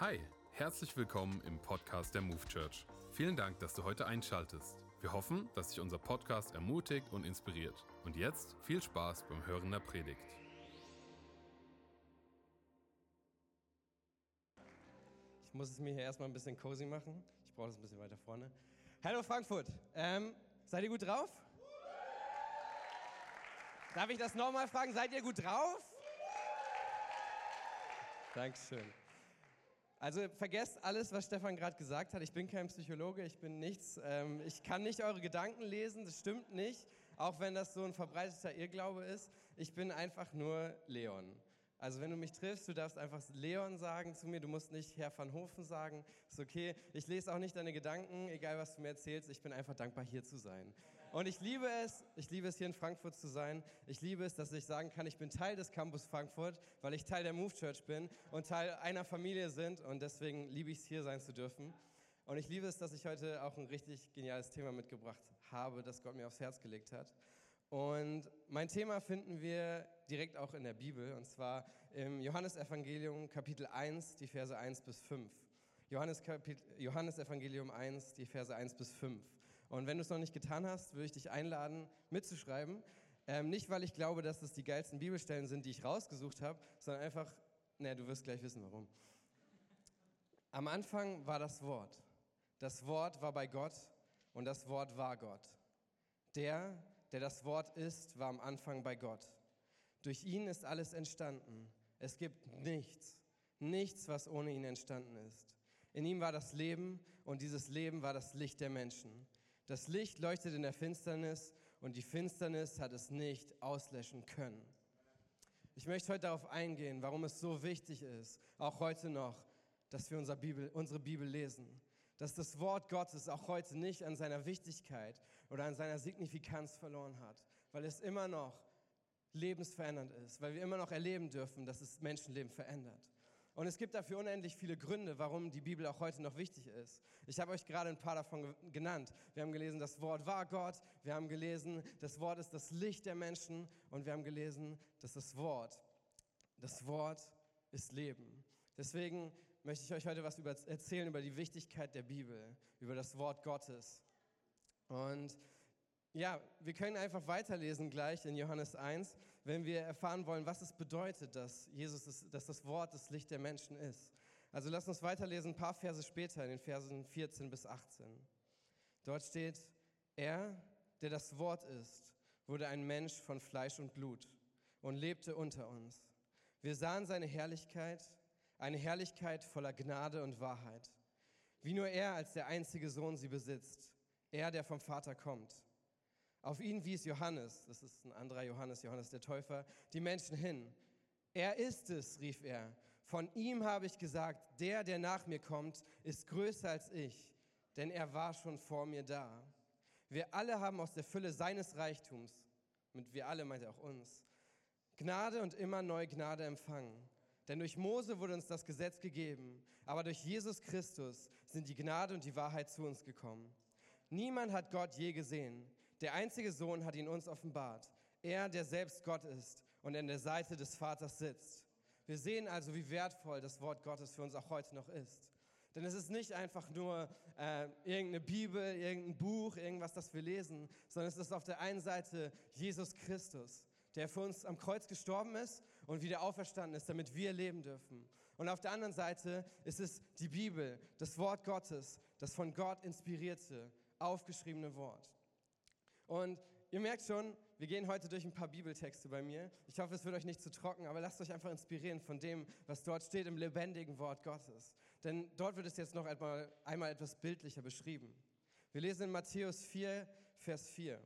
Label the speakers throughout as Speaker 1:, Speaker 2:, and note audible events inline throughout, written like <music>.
Speaker 1: Hi, herzlich willkommen im Podcast der Move Church. Vielen Dank, dass du heute einschaltest. Wir hoffen, dass dich unser Podcast ermutigt und inspiriert. Und jetzt viel Spaß beim Hören der Predigt.
Speaker 2: Ich muss es mir hier erstmal ein bisschen cozy machen. Ich brauche das ein bisschen weiter vorne. Hallo Frankfurt, ähm, seid ihr gut drauf? Darf ich das nochmal fragen? Seid ihr gut drauf? Dankeschön. Also vergesst alles, was Stefan gerade gesagt hat. Ich bin kein Psychologe, ich bin nichts. Ähm, ich kann nicht eure Gedanken lesen, das stimmt nicht, auch wenn das so ein verbreiteter Irrglaube ist. Ich bin einfach nur Leon. Also wenn du mich triffst, du darfst einfach Leon sagen zu mir, du musst nicht Herr van Hofen sagen, ist okay. Ich lese auch nicht deine Gedanken, egal was du mir erzählst, ich bin einfach dankbar hier zu sein. Und ich liebe es, ich liebe es hier in Frankfurt zu sein. Ich liebe es, dass ich sagen kann, ich bin Teil des Campus Frankfurt, weil ich Teil der Move Church bin und Teil einer Familie sind und deswegen liebe ich es hier sein zu dürfen. Und ich liebe es, dass ich heute auch ein richtig geniales Thema mitgebracht habe, das Gott mir aufs Herz gelegt hat. Und mein Thema finden wir direkt auch in der Bibel, und zwar im Johannesevangelium Kapitel 1, die Verse 1 bis 5. Johannes, Kapitel, Johannes Evangelium 1, die Verse 1 bis 5. Und wenn du es noch nicht getan hast, würde ich dich einladen, mitzuschreiben. Ähm, nicht, weil ich glaube, dass das die geilsten Bibelstellen sind, die ich rausgesucht habe, sondern einfach, naja, du wirst gleich wissen, warum. Am Anfang war das Wort. Das Wort war bei Gott und das Wort war Gott. Der, der das Wort ist, war am Anfang bei Gott. Durch ihn ist alles entstanden. Es gibt nichts, nichts, was ohne ihn entstanden ist. In ihm war das Leben und dieses Leben war das Licht der Menschen. Das Licht leuchtet in der Finsternis und die Finsternis hat es nicht auslöschen können. Ich möchte heute darauf eingehen, warum es so wichtig ist, auch heute noch, dass wir unsere Bibel, unsere Bibel lesen dass das Wort Gottes auch heute nicht an seiner Wichtigkeit oder an seiner Signifikanz verloren hat, weil es immer noch lebensverändernd ist, weil wir immer noch erleben dürfen, dass es Menschenleben verändert. Und es gibt dafür unendlich viele Gründe, warum die Bibel auch heute noch wichtig ist. Ich habe euch gerade ein paar davon genannt. Wir haben gelesen, das Wort war Gott. Wir haben gelesen, das Wort ist das Licht der Menschen. Und wir haben gelesen, dass das Wort, das Wort ist Leben. Deswegen möchte ich euch heute was über, erzählen über die Wichtigkeit der Bibel, über das Wort Gottes. Und ja, wir können einfach weiterlesen gleich in Johannes 1, wenn wir erfahren wollen, was es bedeutet, dass Jesus, ist, dass das Wort das Licht der Menschen ist. Also lasst uns weiterlesen, ein paar Verse später, in den Versen 14 bis 18. Dort steht, er, der das Wort ist, wurde ein Mensch von Fleisch und Blut und lebte unter uns. Wir sahen seine Herrlichkeit, eine Herrlichkeit voller Gnade und Wahrheit, wie nur er als der einzige Sohn sie besitzt, er, der vom Vater kommt. Auf ihn wies Johannes, das ist ein anderer Johannes, Johannes der Täufer, die Menschen hin. Er ist es, rief er. Von ihm habe ich gesagt, der, der nach mir kommt, ist größer als ich, denn er war schon vor mir da. Wir alle haben aus der Fülle seines Reichtums, mit wir alle meint er auch uns, Gnade und immer neu Gnade empfangen. Denn durch Mose wurde uns das Gesetz gegeben, aber durch Jesus Christus sind die Gnade und die Wahrheit zu uns gekommen. Niemand hat Gott je gesehen. Der einzige Sohn hat ihn uns offenbart. Er, der selbst Gott ist und an der Seite des Vaters sitzt. Wir sehen also, wie wertvoll das Wort Gottes für uns auch heute noch ist. Denn es ist nicht einfach nur äh, irgendeine Bibel, irgendein Buch, irgendwas, das wir lesen, sondern es ist auf der einen Seite Jesus Christus der für uns am Kreuz gestorben ist und wieder auferstanden ist, damit wir leben dürfen. Und auf der anderen Seite ist es die Bibel, das Wort Gottes, das von Gott inspirierte, aufgeschriebene Wort. Und ihr merkt schon, wir gehen heute durch ein paar Bibeltexte bei mir. Ich hoffe, es wird euch nicht zu trocken, aber lasst euch einfach inspirieren von dem, was dort steht im lebendigen Wort Gottes. Denn dort wird es jetzt noch einmal, einmal etwas bildlicher beschrieben. Wir lesen in Matthäus 4, Vers 4.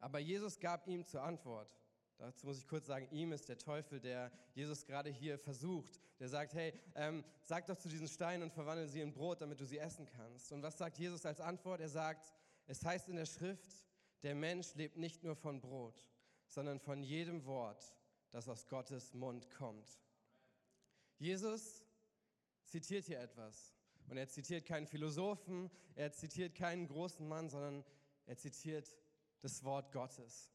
Speaker 2: Aber Jesus gab ihm zur Antwort. Dazu muss ich kurz sagen, ihm ist der Teufel, der Jesus gerade hier versucht. Der sagt, hey, ähm, sag doch zu diesen Steinen und verwandle sie in Brot, damit du sie essen kannst. Und was sagt Jesus als Antwort? Er sagt, es heißt in der Schrift, der Mensch lebt nicht nur von Brot, sondern von jedem Wort, das aus Gottes Mund kommt. Jesus zitiert hier etwas. Und er zitiert keinen Philosophen, er zitiert keinen großen Mann, sondern er zitiert das Wort Gottes.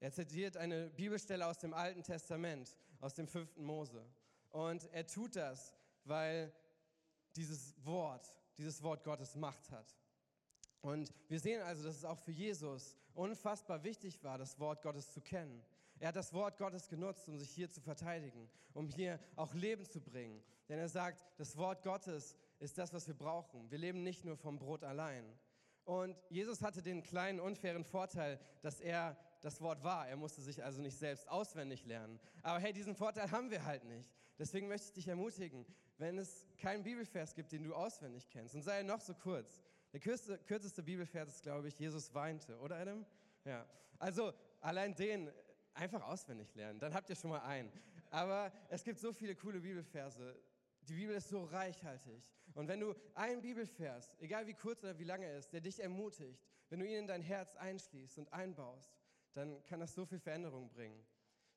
Speaker 2: Er zitiert eine Bibelstelle aus dem Alten Testament, aus dem fünften Mose. Und er tut das, weil dieses Wort, dieses Wort Gottes Macht hat. Und wir sehen also, dass es auch für Jesus unfassbar wichtig war, das Wort Gottes zu kennen. Er hat das Wort Gottes genutzt, um sich hier zu verteidigen, um hier auch Leben zu bringen. Denn er sagt, das Wort Gottes ist das, was wir brauchen. Wir leben nicht nur vom Brot allein. Und Jesus hatte den kleinen unfairen Vorteil, dass er das Wort war. Er musste sich also nicht selbst auswendig lernen. Aber hey, diesen Vorteil haben wir halt nicht. Deswegen möchte ich dich ermutigen, wenn es keinen Bibelvers gibt, den du auswendig kennst, und sei er noch so kurz. Der kürzeste, kürzeste Bibelvers ist, glaube ich, Jesus weinte, oder Adam? Ja. Also allein den einfach auswendig lernen, dann habt ihr schon mal einen. Aber es gibt so viele coole Bibelverse. Die Bibel ist so reichhaltig. Und wenn du einen Bibelvers, egal wie kurz oder wie lange er ist, der dich ermutigt, wenn du ihn in dein Herz einschließt und einbaust, dann kann das so viel Veränderung bringen.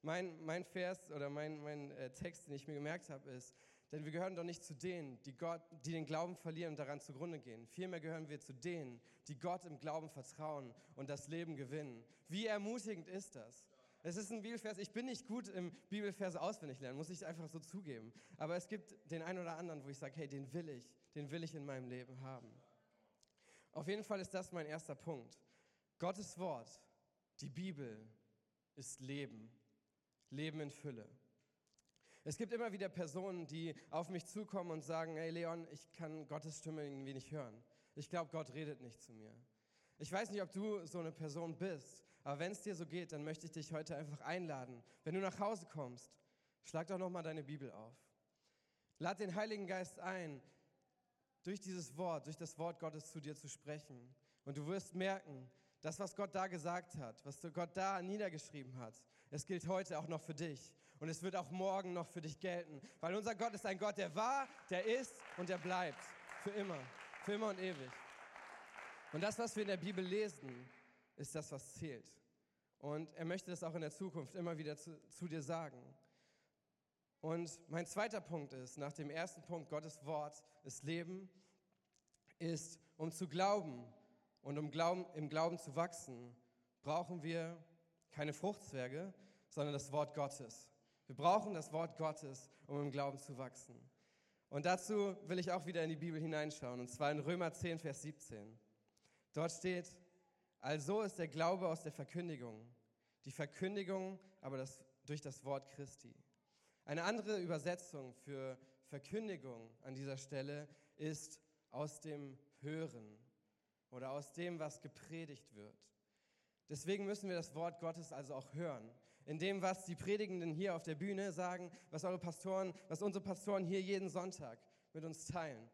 Speaker 2: Mein, mein Vers oder mein, mein äh, Text, den ich mir gemerkt habe, ist, denn wir gehören doch nicht zu denen, die, Gott, die den Glauben verlieren und daran zugrunde gehen. Vielmehr gehören wir zu denen, die Gott im Glauben vertrauen und das Leben gewinnen. Wie ermutigend ist das? Es ist ein Bibelvers, ich bin nicht gut im Bibelverse auswendig lernen, muss ich einfach so zugeben. Aber es gibt den einen oder anderen, wo ich sage, hey, den will ich, den will ich in meinem Leben haben. Auf jeden Fall ist das mein erster Punkt. Gottes Wort, die Bibel, ist Leben. Leben in Fülle. Es gibt immer wieder Personen, die auf mich zukommen und sagen, hey Leon, ich kann Gottes Stimme irgendwie nicht hören. Ich glaube, Gott redet nicht zu mir. Ich weiß nicht, ob du so eine Person bist, aber wenn es dir so geht, dann möchte ich dich heute einfach einladen. Wenn du nach Hause kommst, schlag doch nochmal deine Bibel auf. Lad den Heiligen Geist ein, durch dieses Wort, durch das Wort Gottes zu dir zu sprechen. Und du wirst merken, das, was Gott da gesagt hat, was Gott da niedergeschrieben hat, es gilt heute auch noch für dich. Und es wird auch morgen noch für dich gelten. Weil unser Gott ist ein Gott, der war, der ist und der bleibt. Für immer. Für immer und ewig. Und das, was wir in der Bibel lesen, ist das, was zählt. Und er möchte das auch in der Zukunft immer wieder zu, zu dir sagen. Und mein zweiter Punkt ist, nach dem ersten Punkt, Gottes Wort ist Leben, ist, um zu glauben und um Glauben, im Glauben zu wachsen, brauchen wir keine Fruchtzwerge, sondern das Wort Gottes. Wir brauchen das Wort Gottes, um im Glauben zu wachsen. Und dazu will ich auch wieder in die Bibel hineinschauen, und zwar in Römer 10, Vers 17. Dort steht, also ist der Glaube aus der Verkündigung, die Verkündigung aber das, durch das Wort Christi. Eine andere Übersetzung für Verkündigung an dieser Stelle ist aus dem Hören oder aus dem, was gepredigt wird. Deswegen müssen wir das Wort Gottes also auch hören. In dem, was die Predigenden hier auf der Bühne sagen, was eure Pastoren, was unsere Pastoren hier jeden Sonntag mit uns teilen.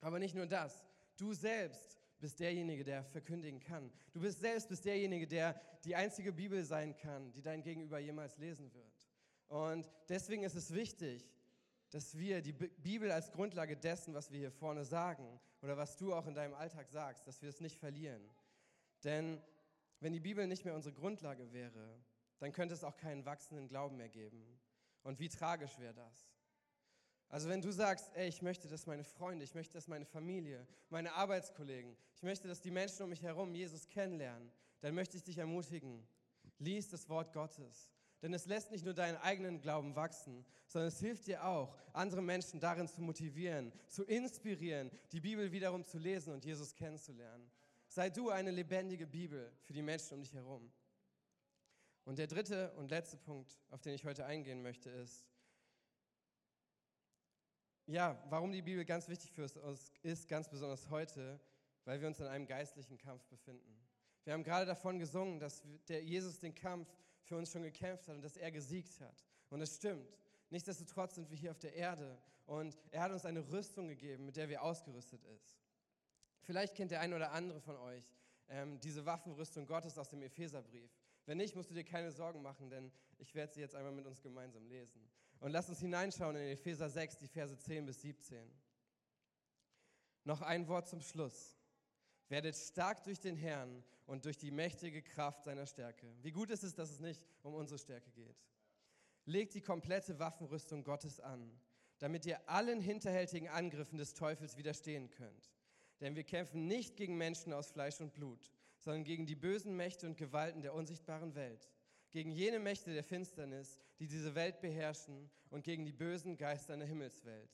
Speaker 2: Aber nicht nur das. Du selbst bist derjenige, der verkündigen kann. Du bist selbst bist derjenige, der die einzige Bibel sein kann, die dein Gegenüber jemals lesen wird. Und deswegen ist es wichtig, dass wir die Bibel als Grundlage dessen, was wir hier vorne sagen oder was du auch in deinem Alltag sagst, dass wir es nicht verlieren. Denn wenn die Bibel nicht mehr unsere Grundlage wäre, dann könnte es auch keinen wachsenden Glauben mehr geben. Und wie tragisch wäre das? Also wenn du sagst, ey, ich möchte, dass meine Freunde, ich möchte, dass meine Familie, meine Arbeitskollegen, ich möchte, dass die Menschen um mich herum Jesus kennenlernen, dann möchte ich dich ermutigen, lies das Wort Gottes. Denn es lässt nicht nur deinen eigenen Glauben wachsen, sondern es hilft dir auch, andere Menschen darin zu motivieren, zu inspirieren, die Bibel wiederum zu lesen und Jesus kennenzulernen. Sei du eine lebendige Bibel für die Menschen um dich herum. Und der dritte und letzte Punkt, auf den ich heute eingehen möchte, ist, ja, warum die Bibel ganz wichtig für uns ist, ganz besonders heute, weil wir uns in einem geistlichen Kampf befinden. Wir haben gerade davon gesungen, dass der Jesus den Kampf für uns schon gekämpft hat und dass er gesiegt hat. Und es stimmt. Nichtsdestotrotz sind wir hier auf der Erde und er hat uns eine Rüstung gegeben, mit der wir ausgerüstet ist. Vielleicht kennt der ein oder andere von euch ähm, diese Waffenrüstung Gottes aus dem Epheserbrief. Wenn nicht, musst du dir keine Sorgen machen, denn ich werde sie jetzt einmal mit uns gemeinsam lesen. Und lass uns hineinschauen in Epheser 6, die Verse 10 bis 17. Noch ein Wort zum Schluss. Werdet stark durch den Herrn und durch die mächtige Kraft seiner Stärke. Wie gut ist es, dass es nicht um unsere Stärke geht. Legt die komplette Waffenrüstung Gottes an, damit ihr allen hinterhältigen Angriffen des Teufels widerstehen könnt. Denn wir kämpfen nicht gegen Menschen aus Fleisch und Blut, sondern gegen die bösen Mächte und Gewalten der unsichtbaren Welt gegen jene Mächte der Finsternis, die diese Welt beherrschen und gegen die bösen Geister in der Himmelswelt.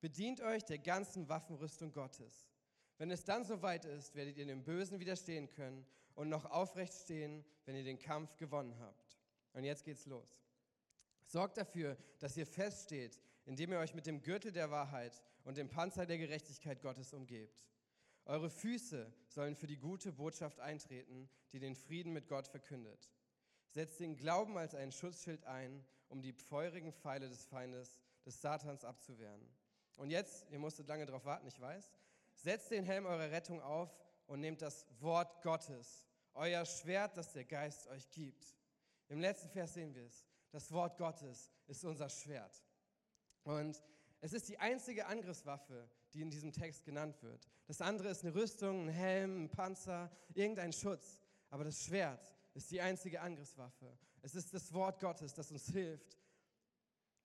Speaker 2: Bedient euch der ganzen Waffenrüstung Gottes. Wenn es dann soweit ist, werdet ihr dem Bösen widerstehen können und noch aufrecht stehen, wenn ihr den Kampf gewonnen habt. Und jetzt geht's los. Sorgt dafür, dass ihr feststeht, indem ihr euch mit dem Gürtel der Wahrheit und dem Panzer der Gerechtigkeit Gottes umgebt. Eure Füße sollen für die gute Botschaft eintreten, die den Frieden mit Gott verkündet. Setzt den Glauben als einen Schutzschild ein, um die feurigen Pfeile des Feindes, des Satans abzuwehren. Und jetzt, ihr musstet lange darauf warten, ich weiß, setzt den Helm eurer Rettung auf und nehmt das Wort Gottes, euer Schwert, das der Geist euch gibt. Im letzten Vers sehen wir es. Das Wort Gottes ist unser Schwert. Und es ist die einzige Angriffswaffe, die in diesem Text genannt wird. Das andere ist eine Rüstung, ein Helm, ein Panzer, irgendein Schutz. Aber das Schwert ist die einzige Angriffswaffe. Es ist das Wort Gottes, das uns hilft,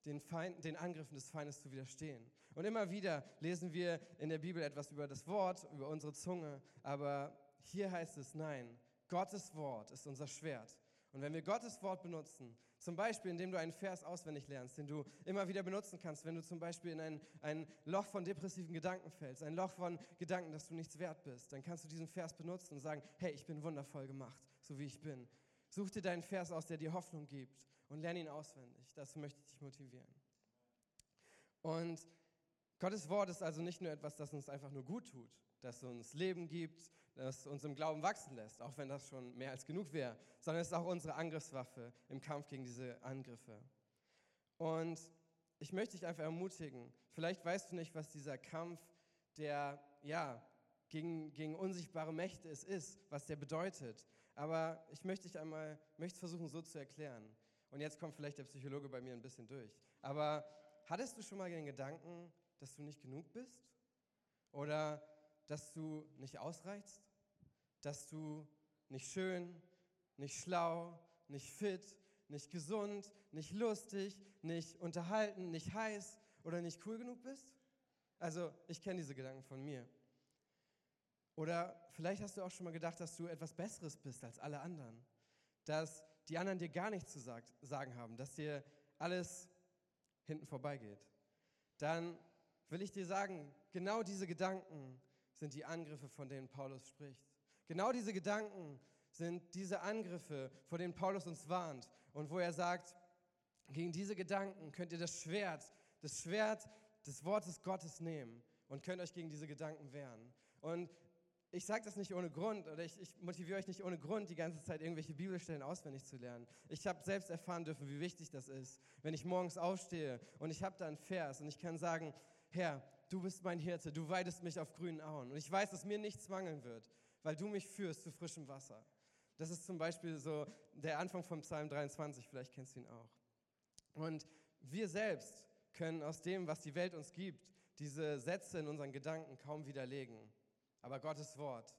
Speaker 2: den, Feind, den Angriffen des Feindes zu widerstehen. Und immer wieder lesen wir in der Bibel etwas über das Wort, über unsere Zunge. Aber hier heißt es, nein, Gottes Wort ist unser Schwert. Und wenn wir Gottes Wort benutzen, zum Beispiel indem du einen Vers auswendig lernst, den du immer wieder benutzen kannst, wenn du zum Beispiel in ein, ein Loch von depressiven Gedanken fällst, ein Loch von Gedanken, dass du nichts wert bist, dann kannst du diesen Vers benutzen und sagen, hey, ich bin wundervoll gemacht, so wie ich bin. Such dir deinen Vers aus, der dir Hoffnung gibt und lerne ihn auswendig. Das möchte ich dich motivieren. Und Gottes Wort ist also nicht nur etwas, das uns einfach nur gut tut, das uns Leben gibt, das uns im Glauben wachsen lässt, auch wenn das schon mehr als genug wäre, sondern es ist auch unsere Angriffswaffe im Kampf gegen diese Angriffe. Und ich möchte dich einfach ermutigen, vielleicht weißt du nicht, was dieser Kampf, der ja gegen, gegen unsichtbare Mächte es ist, was der bedeutet. Aber ich möchte dich einmal, möchte versuchen so zu erklären. Und jetzt kommt vielleicht der Psychologe bei mir ein bisschen durch. Aber hattest du schon mal den Gedanken, dass du nicht genug bist? Oder dass du nicht ausreichst, dass du nicht schön, nicht schlau, nicht fit, nicht gesund, nicht lustig, nicht unterhalten, nicht heiß oder nicht cool genug bist? Also ich kenne diese Gedanken von mir. Oder vielleicht hast du auch schon mal gedacht, dass du etwas Besseres bist als alle anderen, dass die anderen dir gar nichts zu sagen haben, dass dir alles hinten vorbeigeht. Dann will ich dir sagen, genau diese Gedanken sind die Angriffe, von denen Paulus spricht. Genau diese Gedanken sind diese Angriffe, vor denen Paulus uns warnt und wo er sagt, gegen diese Gedanken könnt ihr das Schwert, das Schwert des Wortes Gottes nehmen und könnt euch gegen diese Gedanken wehren. Und ich sage das nicht ohne Grund oder ich, ich, motiviere euch nicht ohne Grund, die ganze Zeit irgendwelche Bibelstellen auswendig zu lernen. Ich habe selbst erfahren dürfen, wie wichtig das ist, wenn ich morgens aufstehe und ich habe da einen Vers und ich kann sagen, Herr, du bist mein Hirte, du weidest mich auf grünen Auen. Und ich weiß, dass mir nichts mangeln wird, weil du mich führst zu frischem Wasser. Das ist zum Beispiel so der Anfang vom Psalm 23, vielleicht kennst du ihn auch. Und wir selbst können aus dem, was die Welt uns gibt, diese Sätze in unseren Gedanken kaum widerlegen. Aber Gottes Wort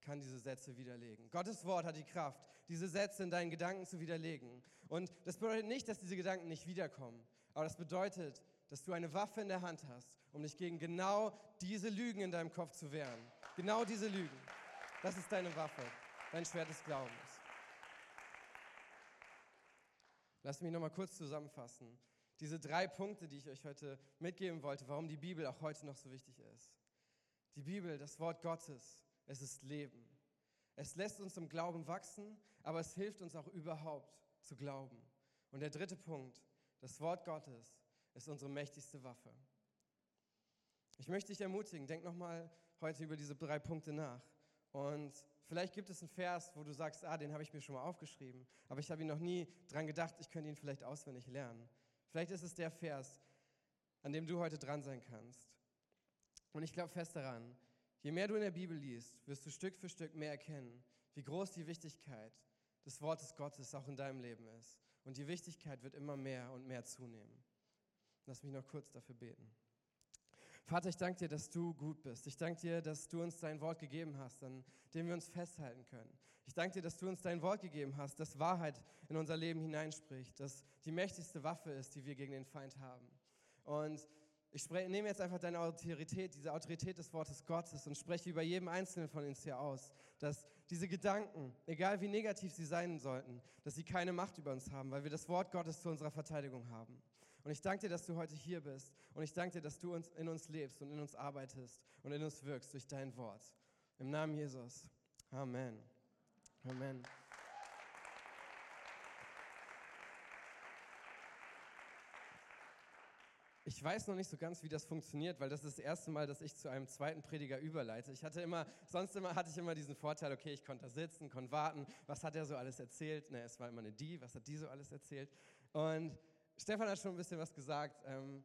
Speaker 2: kann diese Sätze widerlegen. Gottes Wort hat die Kraft, diese Sätze in deinen Gedanken zu widerlegen. Und das bedeutet nicht, dass diese Gedanken nicht wiederkommen, aber das bedeutet, dass du eine Waffe in der Hand hast, um dich gegen genau diese Lügen in deinem Kopf zu wehren. Genau diese Lügen. Das ist deine Waffe, dein Schwert des Glaubens. Lass mich nochmal kurz zusammenfassen. Diese drei Punkte, die ich euch heute mitgeben wollte, warum die Bibel auch heute noch so wichtig ist. Die Bibel, das Wort Gottes, es ist Leben. Es lässt uns im Glauben wachsen, aber es hilft uns auch überhaupt zu glauben. Und der dritte Punkt, das Wort Gottes ist unsere mächtigste Waffe. Ich möchte dich ermutigen, denk nochmal heute über diese drei Punkte nach. Und vielleicht gibt es einen Vers, wo du sagst, ah, den habe ich mir schon mal aufgeschrieben, aber ich habe ihn noch nie dran gedacht, ich könnte ihn vielleicht auswendig lernen. Vielleicht ist es der Vers, an dem du heute dran sein kannst. Und ich glaube fest daran, je mehr du in der Bibel liest, wirst du Stück für Stück mehr erkennen, wie groß die Wichtigkeit des Wortes Gottes auch in deinem Leben ist. Und die Wichtigkeit wird immer mehr und mehr zunehmen. Lass mich noch kurz dafür beten. Vater, ich danke dir, dass du gut bist. Ich danke dir, dass du uns dein Wort gegeben hast, an dem wir uns festhalten können. Ich danke dir, dass du uns dein Wort gegeben hast, dass Wahrheit in unser Leben hineinspricht, dass die mächtigste Waffe ist, die wir gegen den Feind haben. Und ich nehme jetzt einfach deine Autorität, diese Autorität des Wortes Gottes und spreche über jedem Einzelnen von uns hier aus, dass diese Gedanken, egal wie negativ sie sein sollten, dass sie keine Macht über uns haben, weil wir das Wort Gottes zu unserer Verteidigung haben. Und ich danke dir, dass du heute hier bist. Und ich danke dir, dass du uns, in uns lebst und in uns arbeitest und in uns wirkst durch dein Wort. Im Namen Jesus. Amen. Amen. Ich weiß noch nicht so ganz, wie das funktioniert, weil das ist das erste Mal, dass ich zu einem zweiten Prediger überleite. Ich hatte immer, sonst immer, hatte ich immer diesen Vorteil, okay, ich konnte da sitzen, konnte warten. Was hat er so alles erzählt? Ne, es war immer eine die, was hat die so alles erzählt? Und Stefan hat schon ein bisschen was gesagt. Ähm,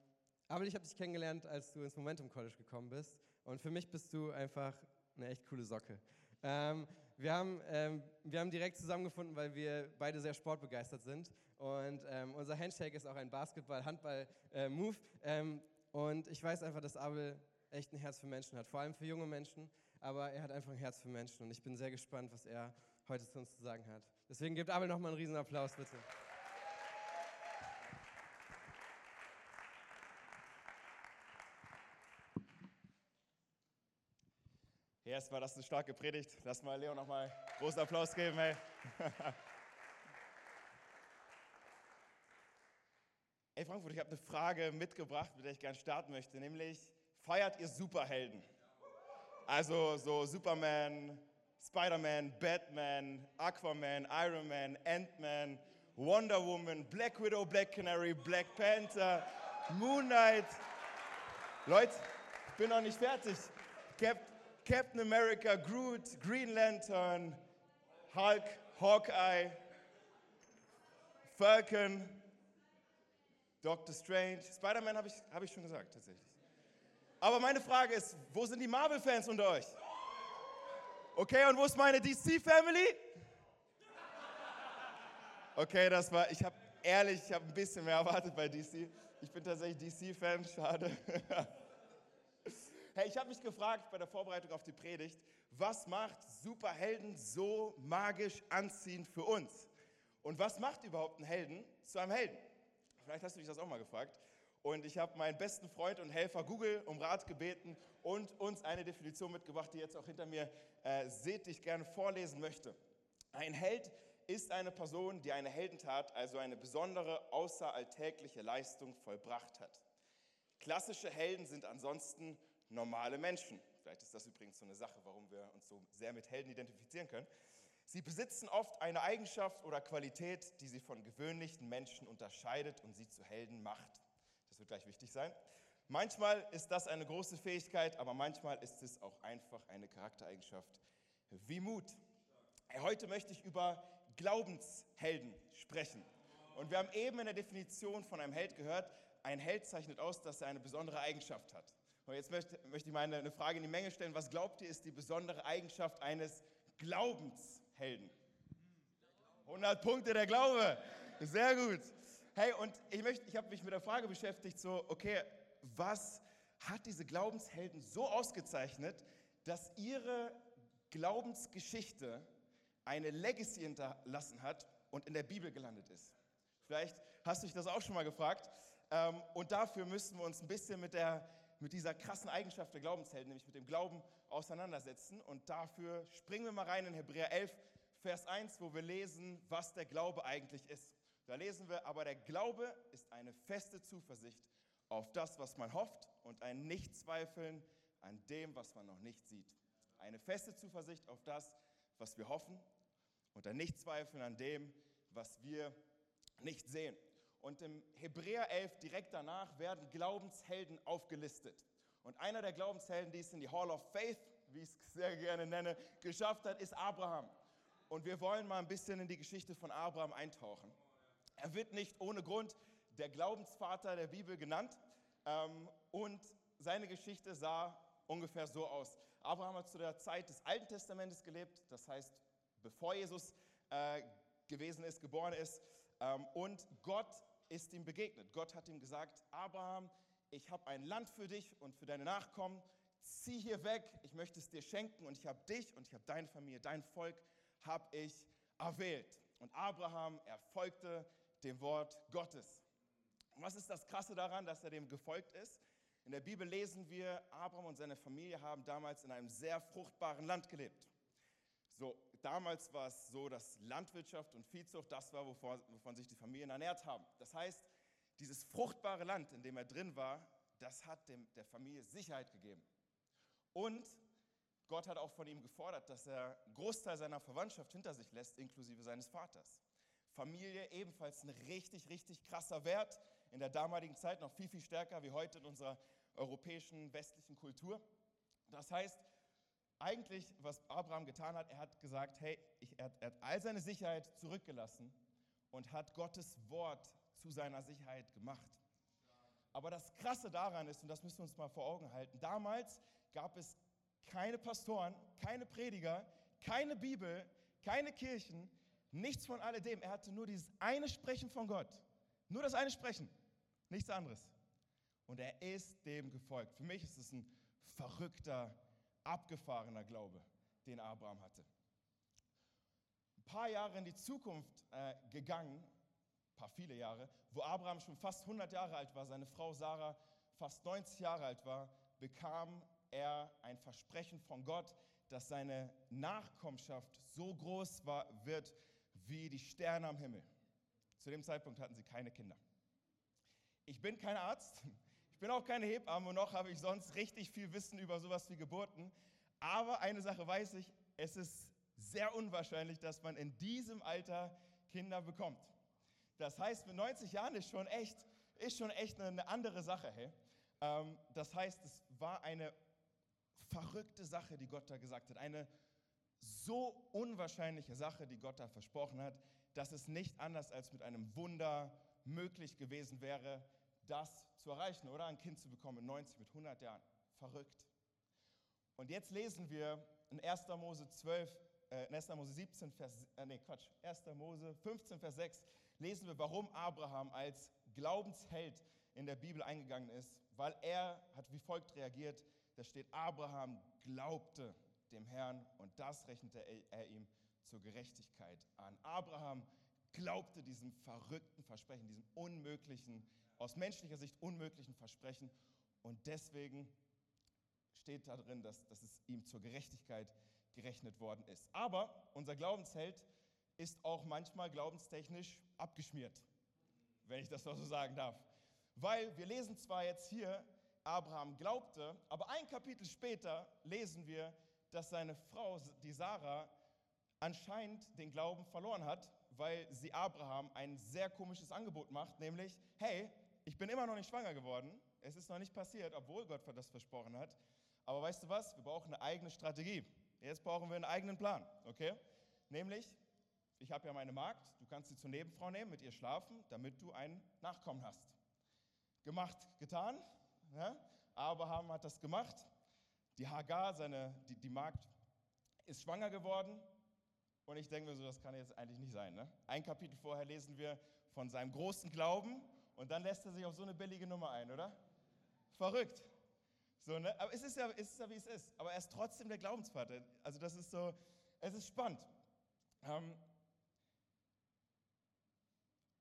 Speaker 2: aber ich habe dich kennengelernt, als du ins Momentum College gekommen bist. Und für mich bist du einfach eine echt coole Socke. Ähm, wir, haben, ähm, wir haben direkt zusammengefunden, weil wir beide sehr sportbegeistert sind. Und ähm, unser Handshake ist auch ein Basketball-Handball-Move. Äh, und ich weiß einfach, dass Abel echt ein Herz für Menschen hat, vor allem für junge Menschen. Aber er hat einfach ein Herz für Menschen. Und ich bin sehr gespannt, was er heute zu uns zu sagen hat. Deswegen gebt Abel nochmal einen riesen Applaus, bitte.
Speaker 3: War das eine starke Predigt. Lass mal Leo nochmal großen Applaus geben, hey. <laughs> Ey Frankfurt, ich habe eine Frage mitgebracht, mit der ich gerne starten möchte, nämlich feiert ihr Superhelden? Also so Superman, Spider-Man, Batman, Aquaman, Iron Man, Ant-Man, Wonder Woman, Black Widow, Black Canary, Black Panther, Moon Knight. Leute, ich bin noch nicht fertig. Cap Captain America, Groot, Green Lantern, Hulk, Hawkeye, Falcon, Doctor Strange. Spider-Man habe ich, hab ich schon gesagt, tatsächlich. Aber meine Frage ist, wo sind die Marvel-Fans unter euch? Okay, und wo ist meine DC-Family? Okay, das war, ich habe ehrlich, ich habe ein bisschen mehr erwartet bei DC. Ich bin tatsächlich DC-Fan, schade. <laughs> Hey, ich habe mich gefragt bei der Vorbereitung auf die Predigt, was macht Superhelden so magisch anziehend für uns? Und was macht überhaupt einen Helden zu einem Helden? Vielleicht hast du dich das auch mal gefragt. Und ich habe meinen besten Freund und Helfer Google um Rat gebeten und uns eine Definition mitgebracht, die jetzt auch hinter mir äh, seht, die ich gerne vorlesen möchte. Ein Held ist eine Person, die eine Heldentat, also eine besondere außeralltägliche Leistung vollbracht hat. Klassische Helden sind ansonsten normale Menschen. Vielleicht ist das übrigens so eine Sache, warum wir uns so sehr mit Helden identifizieren können. Sie besitzen oft eine Eigenschaft oder Qualität, die sie von gewöhnlichen Menschen unterscheidet und sie zu Helden macht. Das wird gleich wichtig sein. Manchmal ist das eine große Fähigkeit, aber manchmal ist es auch einfach eine Charaktereigenschaft wie Mut. Heute möchte ich über Glaubenshelden sprechen. Und wir haben eben in der Definition von einem Held gehört, ein Held zeichnet aus, dass er eine besondere Eigenschaft hat. Und jetzt möchte, möchte ich mal eine, eine Frage in die Menge stellen. Was glaubt ihr, ist die besondere Eigenschaft eines Glaubenshelden? 100 Punkte der Glaube. Sehr gut. Hey, und ich, ich habe mich mit der Frage beschäftigt, so, okay, was hat diese Glaubenshelden so ausgezeichnet, dass ihre Glaubensgeschichte eine Legacy hinterlassen hat und in der Bibel gelandet ist? Vielleicht hast du dich das auch schon mal gefragt. Ähm, und dafür müssen wir uns ein bisschen mit der mit dieser krassen Eigenschaft der Glaubenshelden, nämlich mit dem Glauben, auseinandersetzen. Und dafür springen wir mal rein in Hebräer 11, Vers 1, wo wir lesen, was der Glaube eigentlich ist. Da lesen wir, aber der Glaube ist eine feste Zuversicht auf das, was man hofft und ein Nichtzweifeln an dem, was man noch nicht sieht. Eine feste Zuversicht auf das, was wir hoffen und ein Nichtzweifeln an dem, was wir nicht sehen. Und im Hebräer 11 direkt danach werden Glaubenshelden aufgelistet. Und einer der Glaubenshelden, die es in die Hall of Faith, wie ich es sehr gerne nenne, geschafft hat, ist Abraham. Und wir wollen mal ein bisschen in die Geschichte von Abraham eintauchen. Er wird nicht ohne Grund der Glaubensvater der Bibel genannt. Ähm, und seine Geschichte sah ungefähr so aus. Abraham hat zu der Zeit des Alten Testamentes gelebt, das heißt, bevor Jesus äh, gewesen ist, geboren ist. Ähm, und Gott ist ihm begegnet. Gott hat ihm gesagt, Abraham, ich habe ein Land für dich und für deine Nachkommen. Zieh hier weg, ich möchte es dir schenken und ich habe dich und ich habe deine Familie, dein Volk habe ich erwählt. Und Abraham, er folgte dem Wort Gottes. Und was ist das Krasse daran, dass er dem gefolgt ist? In der Bibel lesen wir, Abraham und seine Familie haben damals in einem sehr fruchtbaren Land gelebt. So, damals war es so, dass Landwirtschaft und Viehzucht das war, wovon, wovon sich die Familien ernährt haben. Das heißt, Dieses fruchtbare Land, in dem er drin war, das hat dem, der Familie Sicherheit gegeben. Und Gott hat auch von ihm gefordert, dass er einen Großteil seiner Verwandtschaft hinter sich lässt, inklusive seines Vaters. Familie ebenfalls ein richtig, richtig krasser Wert. In der damaligen Zeit noch viel, viel stärker wie heute in unserer europäischen, westlichen Kultur. Das heißt, eigentlich, was Abraham getan hat, er hat gesagt, hey, ich, er, er hat all seine Sicherheit zurückgelassen und hat Gottes Wort zu seiner Sicherheit gemacht. Aber das Krasse daran ist, und das müssen wir uns mal vor Augen halten, damals gab es keine Pastoren, keine Prediger, keine Bibel, keine Kirchen, nichts von alledem. Er hatte nur dieses eine Sprechen von Gott. Nur das eine Sprechen, nichts anderes. Und er ist dem gefolgt. Für mich ist es ein verrückter, abgefahrener Glaube, den Abraham hatte. Ein paar Jahre in die Zukunft äh, gegangen, ein paar viele Jahre, wo Abraham schon fast 100 Jahre alt war, seine Frau Sarah fast 90 Jahre alt war, bekam er ein Versprechen von Gott, dass seine Nachkommenschaft so groß war, wird wie die Sterne am Himmel. Zu dem Zeitpunkt hatten sie keine Kinder. Ich bin kein Arzt, bin auch keine Hebamme noch habe ich sonst richtig viel Wissen über sowas wie Geburten. Aber eine Sache weiß ich, es ist sehr unwahrscheinlich, dass man in diesem Alter Kinder bekommt. Das heißt, mit 90 Jahren ist schon echt, ist schon echt eine andere Sache. Hey? Ähm, das heißt, es war eine verrückte Sache, die Gott da gesagt hat. Eine so unwahrscheinliche Sache, die Gott da versprochen hat, dass es nicht anders als mit einem Wunder möglich gewesen wäre, das zu erreichen oder ein Kind zu bekommen mit 90, mit 100 Jahren. Verrückt. Und jetzt lesen wir in 1. Mose 12, äh, in 1. Mose 17, Vers, äh, nee, Quatsch, 1. Mose 15, Vers 6, lesen wir, warum Abraham als Glaubensheld in der Bibel eingegangen ist, weil er hat wie folgt reagiert. Da steht, Abraham glaubte dem Herrn und das rechnete er ihm zur Gerechtigkeit an. Abraham glaubte diesem verrückten Versprechen, diesem unmöglichen, aus menschlicher Sicht unmöglichen Versprechen und deswegen steht da drin, dass, dass es ihm zur Gerechtigkeit gerechnet worden ist. Aber unser Glaubensheld ist auch manchmal glaubenstechnisch abgeschmiert, wenn ich das mal so sagen darf. Weil wir lesen zwar jetzt hier, Abraham glaubte, aber ein Kapitel später lesen wir, dass seine Frau, die Sarah, anscheinend den Glauben verloren hat, weil sie Abraham ein sehr komisches Angebot macht, nämlich, hey, ich bin immer noch nicht schwanger geworden, es ist noch nicht passiert, obwohl Gott das versprochen hat, aber weißt du was, wir brauchen eine eigene Strategie. Jetzt brauchen wir einen eigenen Plan, okay? Nämlich, ich habe ja meine Magd, du kannst sie zur Nebenfrau nehmen, mit ihr schlafen, damit du ein Nachkommen hast. Gemacht, getan. Ja? Abraham hat das gemacht. Die Hagar, seine, die, die Magd, ist schwanger geworden. Und ich denke mir so, das kann jetzt eigentlich nicht sein. Ne? Ein Kapitel vorher lesen wir von seinem großen Glauben und dann lässt er sich auf so eine billige Nummer ein, oder? Verrückt. So, ne? Aber es ist, ja, es ist ja, wie es ist. Aber er ist trotzdem der Glaubensvater. Also das ist so, es ist spannend. Ähm,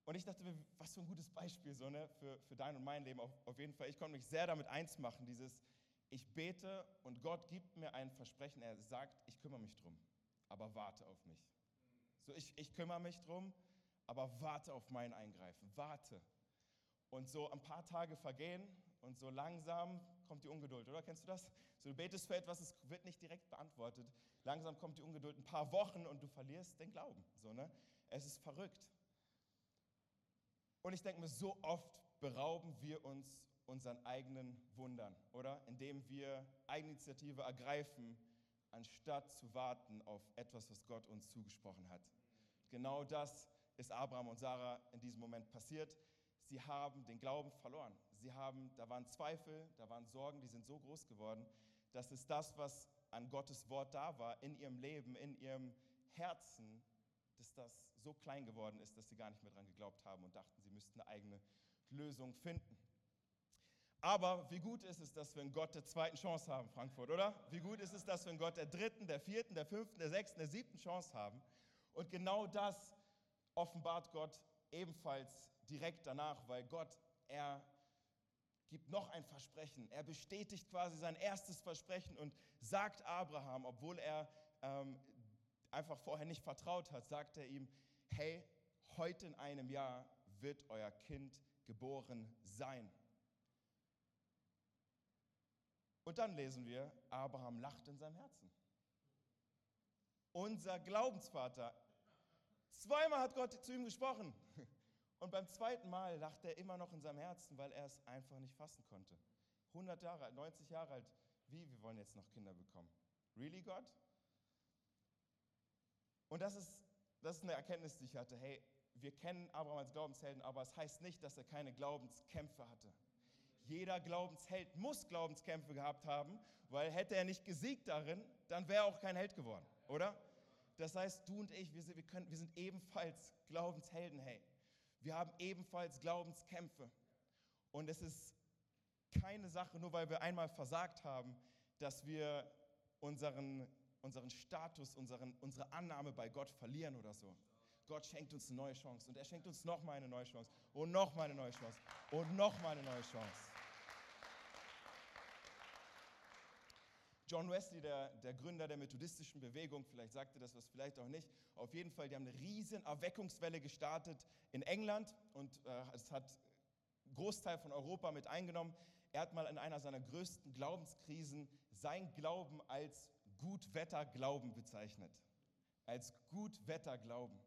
Speaker 3: und ich dachte, was für ein gutes Beispiel so, ne, für, für dein und mein Leben. Auf, auf jeden Fall, ich konnte mich sehr damit eins machen, dieses, ich bete und Gott gibt mir ein Versprechen. Er sagt, ich kümmere mich drum, aber warte auf mich. So, ich, ich kümmere mich drum, aber warte auf mein Eingreifen, warte. Und so ein paar Tage vergehen und so langsam kommt die Ungeduld, oder? Kennst du das? So, du betest für etwas, es wird nicht direkt beantwortet. Langsam kommt die Ungeduld, ein paar Wochen und du verlierst den Glauben. So, ne? Es ist verrückt. Und ich denke mir, so oft berauben wir uns unseren eigenen Wundern, oder? Indem wir Eigeninitiative ergreifen, anstatt zu warten auf etwas, was Gott uns zugesprochen hat. Genau das ist Abraham und Sarah in diesem Moment passiert. Sie haben den Glauben verloren. Sie haben, da waren Zweifel, da waren Sorgen, die sind so groß geworden, dass es das, was an Gottes Wort da war, in ihrem Leben, in ihrem Herzen, dass das so klein geworden ist, dass sie gar nicht mehr dran geglaubt haben und dachten, sie müssten eine eigene Lösung finden. Aber wie gut ist es, dass wir einen Gott der zweiten Chance haben, Frankfurt, oder? Wie gut ist es, dass wir einen Gott der dritten, der vierten, der fünften, der sechsten, der siebten Chance haben? Und genau das offenbart Gott ebenfalls direkt danach, weil Gott, er gibt noch ein Versprechen. Er bestätigt quasi sein erstes Versprechen und sagt Abraham, obwohl er ähm, einfach vorher nicht vertraut hat, sagt er ihm, hey, heute in einem Jahr wird euer Kind geboren sein. Und dann lesen wir, Abraham lacht in seinem Herzen. Unser Glaubensvater. Zweimal hat Gott zu ihm gesprochen. <laughs> Und beim zweiten Mal lacht er immer noch in seinem Herzen, weil er es einfach nicht fassen konnte. 100 Jahre alt, 90 Jahre alt. Wie, wir wollen jetzt noch Kinder bekommen. Really, Gott? Und das ist, das ist eine Erkenntnis, die ich hatte. Hey, wir kennen Abraham als Glaubenshelden, aber es heißt nicht, dass er keine Glaubenskämpfe hatte. Jeder Glaubensheld muss Glaubenskämpfe gehabt haben, weil hätte er nicht gesiegt darin, dann wäre er auch kein Held geworden, oder? Das heißt, du und ich, wir sind, wir, können, wir sind ebenfalls Glaubenshelden, hey. Wir haben ebenfalls Glaubenskämpfe. Und es ist keine Sache, nur weil wir einmal versagt haben, dass wir unseren, unseren Status, unseren, unsere Annahme bei Gott verlieren oder so. Gott schenkt uns eine neue Chance und er schenkt uns nochmal eine neue Chance und nochmal eine neue Chance und nochmal eine neue Chance. John Wesley, der, der Gründer der methodistischen Bewegung, vielleicht sagte das was, vielleicht auch nicht. Auf jeden Fall, die haben eine riesen Erweckungswelle gestartet in England und äh, es hat einen Großteil von Europa mit eingenommen. Er hat mal in einer seiner größten Glaubenskrisen sein Glauben als Gutwetterglauben bezeichnet. Als Gutwetterglauben.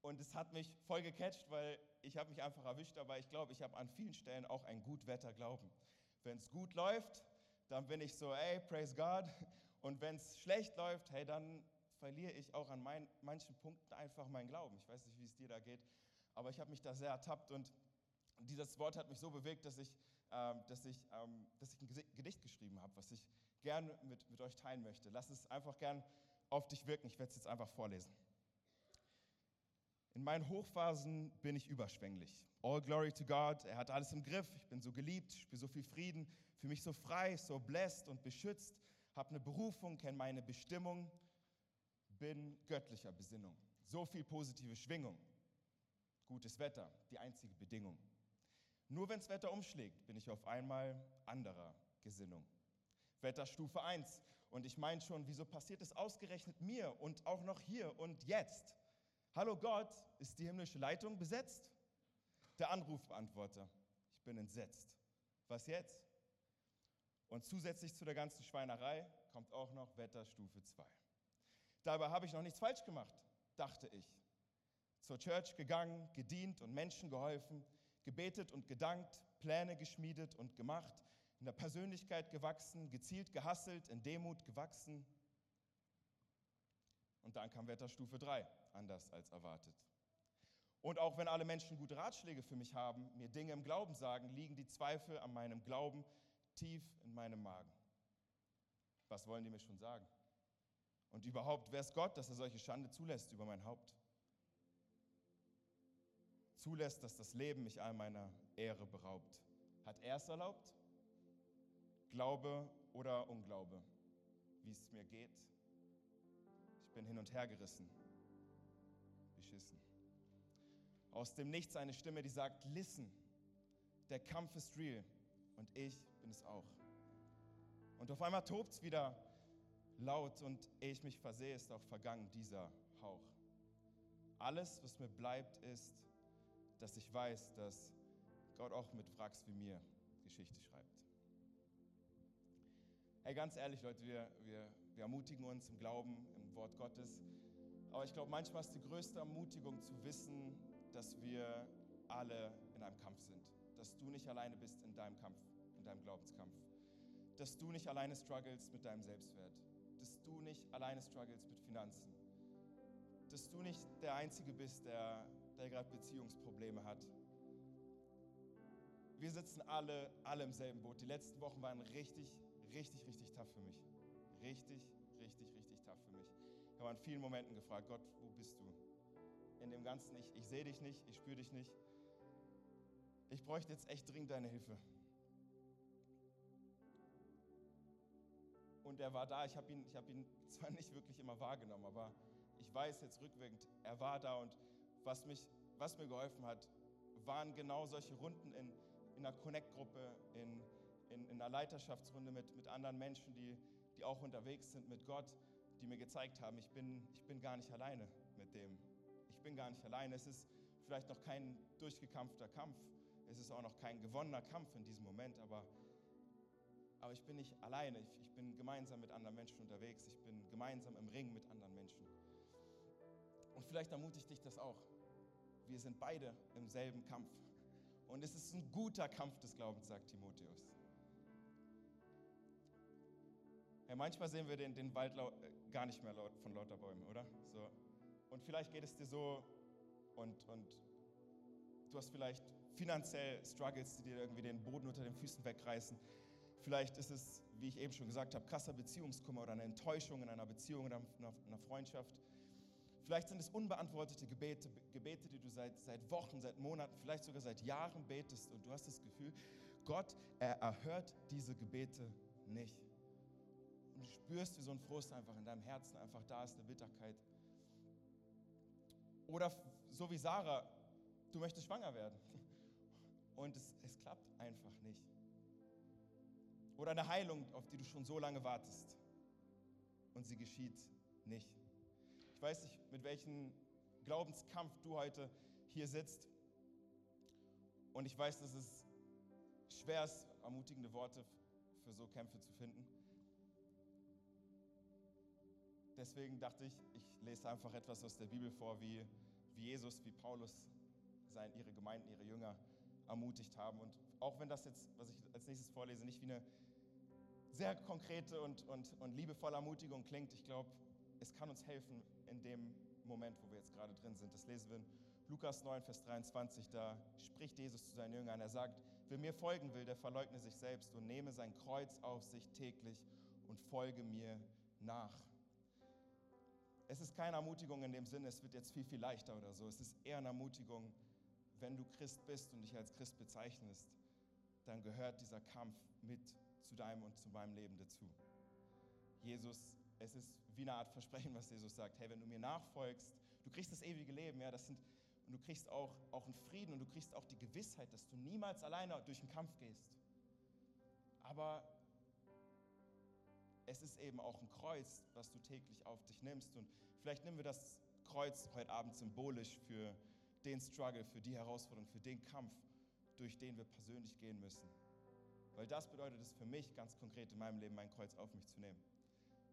Speaker 3: Und es hat mich voll gecatcht, weil ich habe mich einfach erwischt, aber ich glaube, ich habe an vielen Stellen auch ein Gutwetterglauben. Wenn es gut läuft, dann bin ich so, ey, praise God. Und wenn es schlecht läuft, hey, dann verliere ich auch an mein, manchen Punkten einfach meinen Glauben. Ich weiß nicht, wie es dir da geht, aber ich habe mich da sehr ertappt und dieses Wort hat mich so bewegt, dass ich, ähm, dass ich, ähm, dass ich ein Gedicht geschrieben habe, was ich gerne mit, mit euch teilen möchte. Lass es einfach gern auf dich wirken. Ich werde es jetzt einfach vorlesen. In meinen Hochphasen bin ich überschwänglich. All glory to God. Er hat alles im Griff. Ich bin so geliebt, spüre so viel Frieden, fühle mich so frei, so blessed und beschützt, habe eine Berufung, kenne meine Bestimmung, bin göttlicher Besinnung. So viel positive Schwingung. Gutes Wetter, die einzige Bedingung. Nur wenns Wetter umschlägt, bin ich auf einmal anderer Gesinnung. Wetterstufe 1. Und ich meine schon, wieso passiert es ausgerechnet mir und auch noch hier und jetzt? Hallo Gott, ist die himmlische Leitung besetzt? Der Anrufbeantworter, ich bin entsetzt. Was jetzt? Und zusätzlich zu der ganzen Schweinerei kommt auch noch Wetterstufe 2. Dabei habe ich noch nichts falsch gemacht, dachte ich. Zur Church gegangen, gedient und Menschen geholfen, gebetet und gedankt, Pläne geschmiedet und gemacht, in der Persönlichkeit gewachsen, gezielt gehasselt, in Demut gewachsen. Und dann kam Wetterstufe 3, anders als erwartet. Und auch wenn alle Menschen gute Ratschläge für mich haben, mir Dinge im Glauben sagen, liegen die Zweifel an meinem Glauben tief in meinem Magen. Was wollen die mir schon sagen? Und überhaupt, wer ist Gott, dass er solche Schande zulässt über mein Haupt? Zulässt, dass das Leben mich all meiner Ehre beraubt. Hat er es erlaubt? Glaube oder Unglaube? Wie es mir geht? Ich bin hin und her gerissen. Beschissen. Aus dem Nichts eine Stimme, die sagt, listen, der Kampf ist real und ich bin es auch. Und auf einmal tobt es wieder laut und ehe ich mich versehe, ist auch vergangen dieser Hauch. Alles, was mir bleibt, ist, dass ich weiß, dass Gott auch mit Wracks wie mir Geschichte schreibt. Hey, ganz ehrlich, Leute, wir, wir, wir ermutigen uns im Glauben, im Wort Gottes. Aber ich glaube, manchmal ist die größte Ermutigung zu wissen, dass wir alle in einem Kampf sind. Dass du nicht alleine bist in deinem Kampf deinem Glaubenskampf. Dass du nicht alleine struggles mit deinem Selbstwert. Dass du nicht alleine struggles mit Finanzen. Dass du nicht der Einzige bist, der, der gerade Beziehungsprobleme hat. Wir sitzen alle, alle im selben Boot. Die letzten Wochen waren richtig, richtig, richtig tough für mich. Richtig, richtig, richtig tough für mich. Ich habe an vielen Momenten gefragt, Gott, wo bist du? In dem Ganzen, ich, ich sehe dich nicht, ich spüre dich nicht. Ich bräuchte jetzt echt dringend deine Hilfe. Und er war da. Ich habe ihn, hab ihn <laughs> zwar nicht wirklich immer wahrgenommen, aber ich weiß jetzt rückwirkend, er war da. Und was, mich, was mir geholfen hat, waren genau solche Runden in, in einer Connect-Gruppe, in, in, in, einer Leiterschaftsrunde mit, mit anderen Menschen, die, die auch unterwegs sind mit Gott, die mir gezeigt haben, ich bin, ich bin gar nicht alleine mit dem. Ich bin gar nicht alleine. Es ist vielleicht noch kein durchgekampfter Kampf, Es ist auch noch kein gewonnener Kampf in diesem Moment, aber, aber ich bin nicht alleine. Ich, ich bin gemeinsam mit anderen Menschen unterwegs. Ich bin gemeinsam im Ring mit anderen Menschen. Und vielleicht ermutigt dich das auch. Wir sind beide im selben Kampf. Und es ist ein guter Kampf des Glaubens, sagt Timotheus. Ja, manchmal sehen wir den, den Wald äh, gar nicht mehr laut, von lauter Bäumen, oder? So. Und vielleicht geht es dir so und, und du hast vielleicht finanziell Struggles, die dir irgendwie den Boden unter den Füßen wegreißen. Vielleicht ist es, wie ich eben schon gesagt habe, krasser Beziehungskummer oder eine Enttäuschung in einer Beziehung oder einer, einer Freundschaft. Vielleicht sind es unbeantwortete Gebete, Gebete, die du seit, seit Wochen, seit Monaten, vielleicht sogar seit Jahren betest und du hast das Gefühl, Gott, er erhört diese Gebete nicht. Und du spürst, wie so ein Frust einfach in deinem Herzen einfach da ist, eine Bitterkeit. Oder so wie Sarah, du möchtest schwanger werden. Und es, es klappt einfach nicht. Oder eine Heilung, auf die du schon so lange wartest. Und sie geschieht nicht. Ich weiß nicht, mit welchem Glaubenskampf du heute hier sitzt. Und ich weiß, dass es schwer ist, ermutigende Worte für so Kämpfe zu finden. Deswegen dachte ich, ich lese einfach etwas aus der Bibel vor, wie, wie Jesus, wie Paulus sein, ihre Gemeinden, ihre Jünger ermutigt haben. Und auch wenn das jetzt, was ich als nächstes vorlese, nicht wie eine sehr konkrete und, und, und liebevolle Ermutigung klingt, ich glaube, es kann uns helfen in dem Moment, wo wir jetzt gerade drin sind. Das lesen wir in Lukas 9, Vers 23. Da spricht Jesus zu seinen Jüngern. Er sagt, wer mir folgen will, der verleugne sich selbst und nehme sein Kreuz auf sich täglich und folge mir nach. Es ist keine Ermutigung in dem Sinne, es wird jetzt viel, viel leichter oder so. Es ist eher eine Ermutigung, wenn du Christ bist und dich als Christ bezeichnest, dann gehört dieser Kampf mit zu deinem und zu meinem Leben dazu. Jesus, es ist wie eine Art Versprechen, was Jesus sagt. Hey, wenn du mir nachfolgst, du kriegst das ewige Leben, ja, das sind, und du kriegst auch, auch einen Frieden und du kriegst auch die Gewissheit, dass du niemals alleine durch den Kampf gehst. Aber es ist eben auch ein Kreuz, was du täglich auf dich nimmst. Und vielleicht nehmen wir das Kreuz heute Abend symbolisch für den Struggle, für die Herausforderung, für den Kampf, durch den wir persönlich gehen müssen. Weil das bedeutet es für mich ganz konkret in meinem Leben, mein Kreuz auf mich zu nehmen.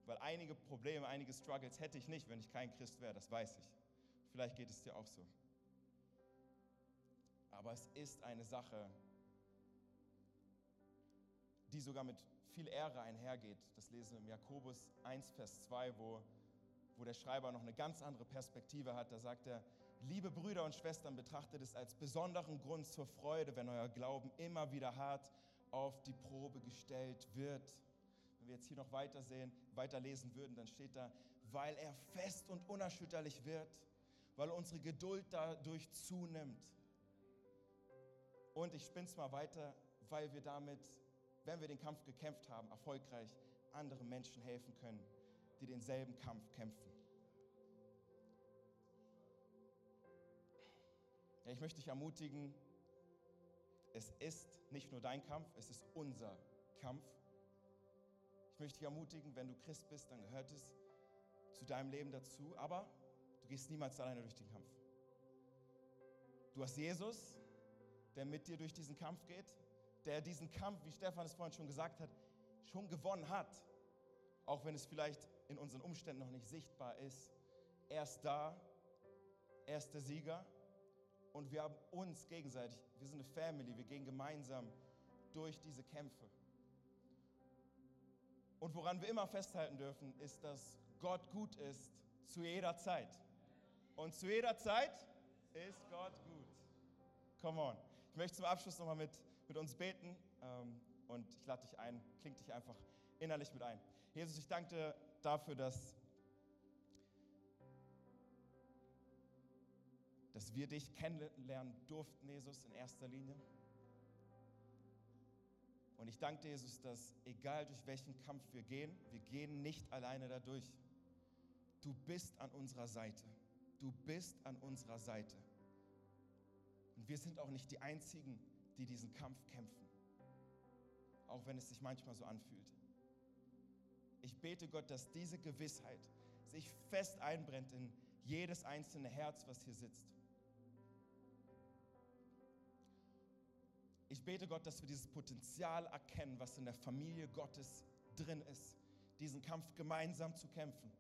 Speaker 3: Weil einige Probleme, einige Struggles hätte ich nicht, wenn ich kein Christ wäre, das weiß ich. Vielleicht geht es dir auch so. Aber es ist eine Sache, die sogar mit viel Ehre einhergeht. Das lesen wir im Jakobus 1, Vers 2, wo, wo der Schreiber noch eine ganz andere Perspektive hat. Da sagt er, liebe Brüder und Schwestern, betrachtet es als besonderen Grund zur Freude, wenn euer Glauben immer wieder hart auf die Probe gestellt wird. Wenn wir jetzt hier noch weiter sehen, weiterlesen würden, dann steht da, weil er fest und unerschütterlich wird, weil unsere Geduld dadurch zunimmt. Und ich spinne es mal weiter, weil wir damit wenn wir den Kampf gekämpft haben, erfolgreich anderen Menschen helfen können, die denselben Kampf kämpfen. Ja, ich möchte dich ermutigen, es ist nicht nur dein Kampf, es ist unser Kampf. Ich möchte dich ermutigen, wenn du Christ bist, dann gehört es zu deinem Leben dazu, aber du gehst niemals alleine durch den Kampf. Du hast Jesus, der mit dir durch diesen Kampf geht der diesen Kampf, wie Stefan es vorhin schon gesagt hat, schon gewonnen hat. Auch wenn es vielleicht in unseren Umständen noch nicht sichtbar ist. Er ist da, er ist der Sieger und wir haben uns gegenseitig, wir sind eine Family, wir gehen gemeinsam durch diese Kämpfe. Und woran wir immer festhalten dürfen, ist, dass Gott gut ist zu jeder Zeit. Und zu jeder Zeit ist Gott gut. Come on. Ich möchte zum Abschluss nochmal mit mit uns beten ähm, und ich lade dich ein, kling dich einfach innerlich mit ein. Jesus, ich danke dir dafür, dass, dass wir dich kennenlernen durften, Jesus, in erster Linie. Und ich danke dir, Jesus, dass egal durch welchen Kampf wir gehen, wir gehen nicht alleine dadurch. Du bist an unserer Seite. Du bist an unserer Seite. Und wir sind auch nicht die Einzigen, die diesen Kampf kämpfen, auch wenn es sich manchmal so anfühlt. Ich bete Gott, dass diese Gewissheit sich fest einbrennt in jedes einzelne Herz, was hier sitzt. Ich bete Gott, dass wir dieses Potenzial erkennen, was in der Familie Gottes drin ist, diesen Kampf gemeinsam zu kämpfen.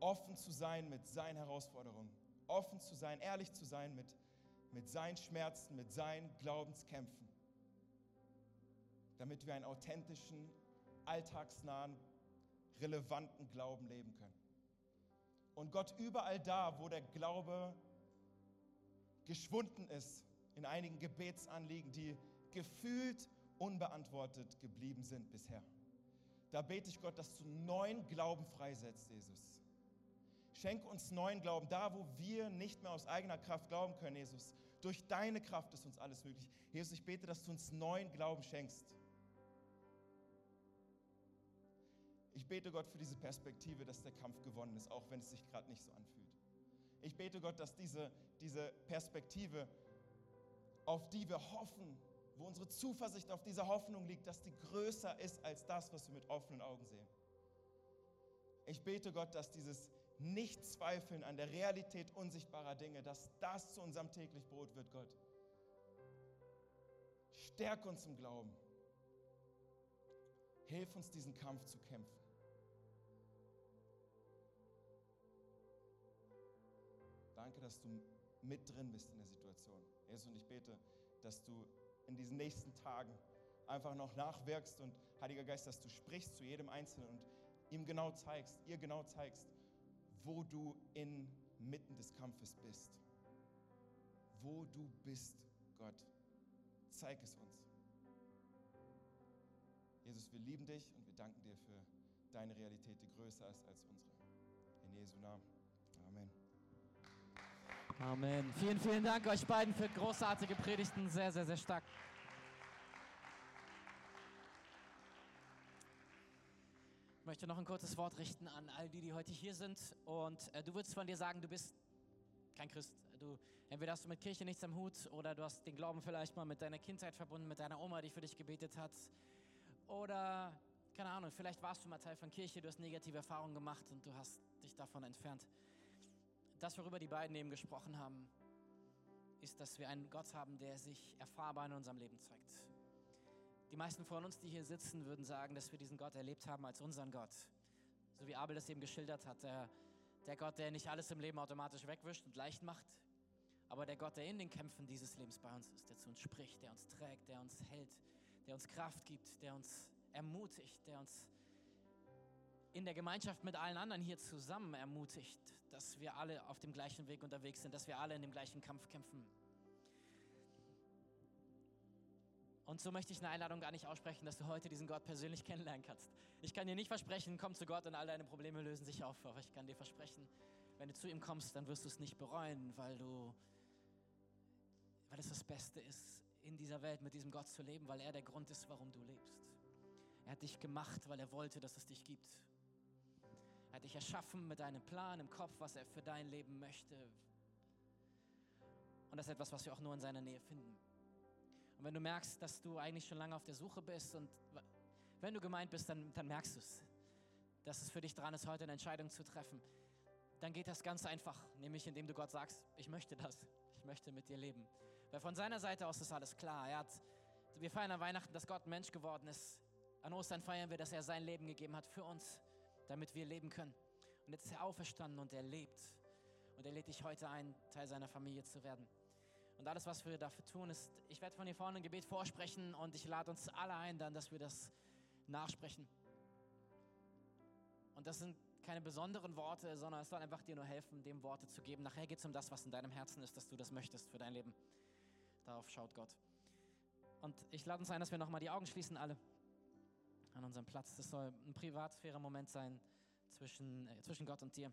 Speaker 3: Offen zu sein mit seinen Herausforderungen, offen zu sein, ehrlich zu sein mit, mit seinen Schmerzen, mit seinen Glaubenskämpfen, damit wir einen authentischen, alltagsnahen, relevanten Glauben leben können. Und Gott überall da, wo der Glaube geschwunden ist, in einigen Gebetsanliegen, die gefühlt unbeantwortet geblieben sind bisher. Da bete ich Gott, dass du neuen Glauben freisetzt, Jesus. Schenk uns neuen Glauben, da wo wir nicht mehr aus eigener Kraft glauben können, Jesus. Durch deine Kraft ist uns alles möglich. Jesus, ich bete, dass du uns neuen Glauben schenkst. Ich bete Gott für diese Perspektive, dass der Kampf gewonnen ist, auch wenn es sich gerade nicht so anfühlt. Ich bete Gott, dass diese, diese Perspektive, auf die wir hoffen, wo unsere Zuversicht auf dieser Hoffnung liegt, dass die größer ist als das, was wir mit offenen Augen sehen. Ich bete Gott, dass dieses Nicht-Zweifeln an der Realität unsichtbarer Dinge, dass das zu unserem täglich Brot wird, Gott. Stärk uns im Glauben. Hilf uns, diesen Kampf zu kämpfen. Danke, dass du mit drin bist in der Situation. Jesus, und ich bete, dass du in diesen nächsten Tagen einfach noch nachwirkst und Heiliger Geist, dass du sprichst zu jedem Einzelnen und ihm genau zeigst, ihr genau zeigst, wo du inmitten des Kampfes bist. Wo du bist, Gott. Zeig es uns. Jesus, wir lieben dich und wir danken dir für deine Realität, die größer ist als unsere. In Jesu Namen. Amen.
Speaker 4: Amen. Vielen, vielen Dank euch beiden für großartige Predigten. Sehr, sehr, sehr stark. Ich möchte noch ein kurzes Wort richten an all die, die heute hier sind. Und äh, du würdest von dir sagen, du bist kein Christ. Du, entweder hast du mit Kirche nichts am Hut oder du hast den Glauben vielleicht mal mit deiner Kindheit verbunden, mit deiner Oma, die für dich gebetet hat. Oder, keine Ahnung, vielleicht warst du mal Teil von Kirche, du hast negative Erfahrungen gemacht und du hast dich davon entfernt. Das, worüber die beiden eben gesprochen haben, ist, dass wir einen Gott haben, der sich erfahrbar in unserem Leben zeigt. Die meisten von uns, die hier sitzen, würden sagen, dass wir diesen Gott erlebt haben als unseren Gott. So wie Abel das eben geschildert hat. Der, der Gott, der nicht alles im Leben automatisch wegwischt und leicht macht, aber der Gott, der in den Kämpfen dieses Lebens bei uns ist, der zu uns spricht, der uns trägt, der uns hält, der uns Kraft gibt, der uns ermutigt, der uns in der Gemeinschaft mit allen anderen hier zusammen ermutigt, dass wir alle auf dem gleichen Weg unterwegs sind, dass wir alle in dem gleichen Kampf kämpfen. Und so möchte ich eine Einladung gar nicht aussprechen, dass du heute diesen Gott persönlich kennenlernen kannst. Ich kann dir nicht versprechen, komm zu Gott und all deine Probleme lösen sich auf. Aber ich kann dir versprechen, wenn du zu ihm kommst, dann wirst du es nicht bereuen, weil du, weil es das Beste ist, in dieser Welt mit diesem Gott zu leben, weil er der Grund ist, warum du lebst. Er hat dich gemacht, weil er wollte, dass es dich gibt. Er hat dich erschaffen mit einem Plan im Kopf, was er für dein Leben möchte. Und das ist etwas, was wir auch nur in seiner Nähe finden. Und wenn du merkst, dass du eigentlich schon lange auf der Suche bist und wenn du gemeint bist, dann, dann merkst du es, dass es für dich dran ist, heute eine Entscheidung zu treffen, dann geht das ganz einfach, nämlich indem du Gott sagst, ich möchte das, ich möchte mit dir leben. Weil von seiner Seite aus ist alles klar. Er hat, wir feiern an Weihnachten, dass Gott Mensch geworden ist. An Ostern feiern wir, dass er sein Leben gegeben hat für uns, damit wir leben können. Und jetzt ist er auferstanden und er lebt. Und er lädt dich heute ein, Teil seiner Familie zu werden. Und alles, was wir dafür tun, ist, ich werde von hier vorne ein Gebet vorsprechen und ich lade uns alle ein, dann, dass wir das nachsprechen. Und das sind keine besonderen Worte, sondern es soll einfach dir nur helfen, dem Worte zu geben. Nachher geht es um das, was in deinem Herzen ist, dass du das möchtest für dein Leben. Darauf schaut Gott. Und ich lade uns ein, dass wir nochmal die Augen schließen, alle an unserem Platz. Das soll ein Privatsphäre-Moment sein zwischen, äh, zwischen Gott und dir.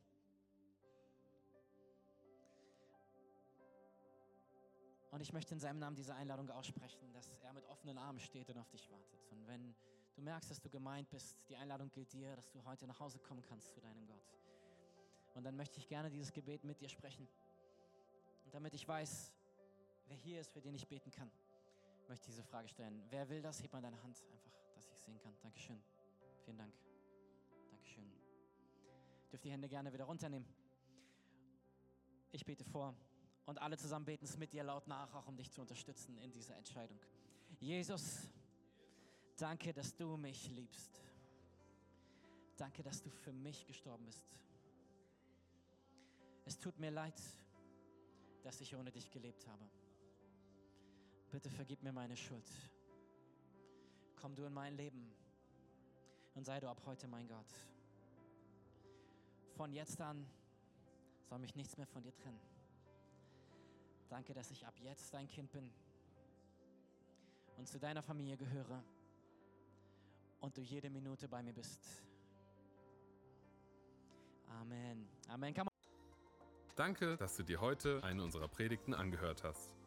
Speaker 4: Und ich möchte in seinem Namen diese Einladung aussprechen, dass er mit offenen Armen steht und auf dich wartet. Und wenn du merkst, dass du gemeint bist, die Einladung gilt dir, dass du heute nach Hause kommen kannst zu deinem Gott. Und dann möchte ich gerne dieses Gebet mit dir sprechen. Und damit ich weiß, wer hier ist, für den ich beten kann, möchte ich diese Frage stellen. Wer will das? Heb mal deine Hand einfach, sehen kann. Dankeschön. Vielen Dank. Dankeschön. Dürft die Hände gerne wieder runternehmen. Ich bete vor Und alle zusammen beten es mit dir laut nach, auch um dich zu unterstützen in dieser Entscheidung. Jesus, danke, dass du mich liebst. Danke, dass du für mich gestorben bist. Es tut mir leid, dass ich ohne dich gelebt habe. Bitte vergib mir meine Schuld. Komm du in mein Leben und sei du ab heute mein Gott. Von jetzt an soll mich nichts mehr von dir trennen. Danke, dass ich ab jetzt dein Kind bin und zu deiner Familie gehöre und du jede Minute bei mir bist. Amen. Amen.
Speaker 1: Danke, dass du dir heute eine unserer Predigten angehört hast.